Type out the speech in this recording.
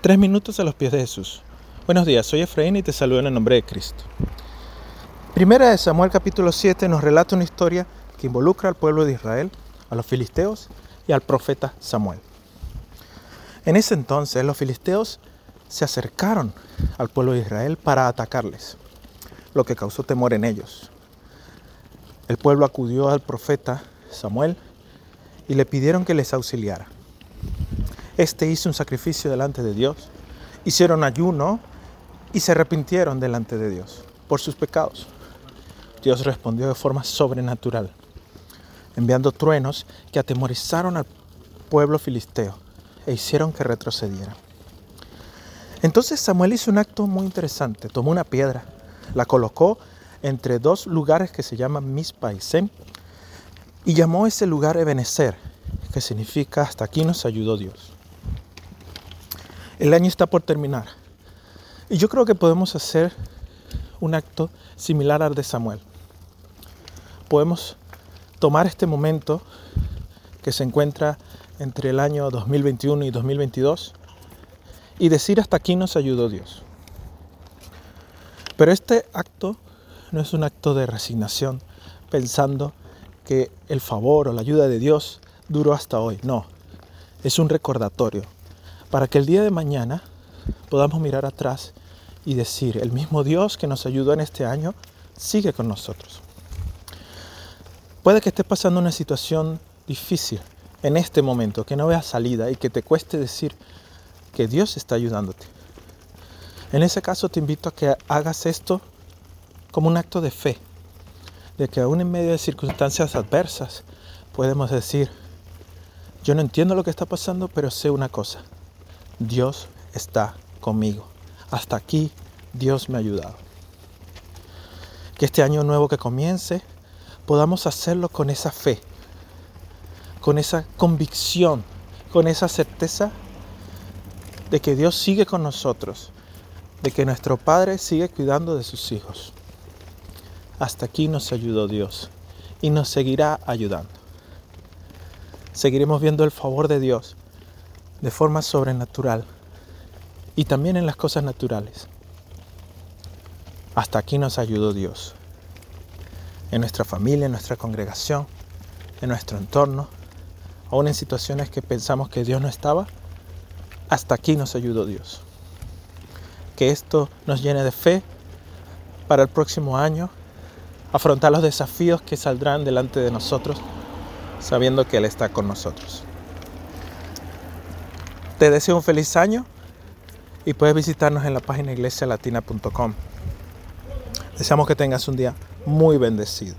Tres minutos a los pies de Jesús. Buenos días, soy Efraín y te saludo en el nombre de Cristo. Primera de Samuel capítulo 7 nos relata una historia que involucra al pueblo de Israel, a los filisteos y al profeta Samuel. En ese entonces los filisteos se acercaron al pueblo de Israel para atacarles, lo que causó temor en ellos. El pueblo acudió al profeta Samuel y le pidieron que les auxiliara. Este hizo un sacrificio delante de Dios. Hicieron ayuno y se arrepintieron delante de Dios por sus pecados. Dios respondió de forma sobrenatural, enviando truenos que atemorizaron al pueblo filisteo e hicieron que retrocediera. Entonces Samuel hizo un acto muy interesante. Tomó una piedra, la colocó entre dos lugares que se llaman Mispa y Sem, y llamó ese lugar Ebenezer, que significa hasta aquí nos ayudó Dios. El año está por terminar. Y yo creo que podemos hacer un acto similar al de Samuel. Podemos tomar este momento que se encuentra entre el año 2021 y 2022 y decir hasta aquí nos ayudó Dios. Pero este acto no es un acto de resignación pensando que el favor o la ayuda de Dios duró hasta hoy. No, es un recordatorio para que el día de mañana podamos mirar atrás y decir, el mismo Dios que nos ayudó en este año sigue con nosotros. Puede que estés pasando una situación difícil en este momento, que no veas salida y que te cueste decir que Dios está ayudándote. En ese caso te invito a que hagas esto como un acto de fe, de que aún en medio de circunstancias adversas podemos decir, yo no entiendo lo que está pasando, pero sé una cosa, Dios está conmigo. Hasta aquí Dios me ha ayudado. Que este año nuevo que comience podamos hacerlo con esa fe, con esa convicción, con esa certeza de que Dios sigue con nosotros, de que nuestro Padre sigue cuidando de sus hijos. Hasta aquí nos ayudó Dios y nos seguirá ayudando. Seguiremos viendo el favor de Dios de forma sobrenatural y también en las cosas naturales. Hasta aquí nos ayudó Dios. En nuestra familia, en nuestra congregación, en nuestro entorno, aún en situaciones que pensamos que Dios no estaba, hasta aquí nos ayudó Dios. Que esto nos llene de fe para el próximo año, afrontar los desafíos que saldrán delante de nosotros, sabiendo que Él está con nosotros. Te deseo un feliz año y puedes visitarnos en la página iglesialatina.com. Deseamos que tengas un día muy bendecido.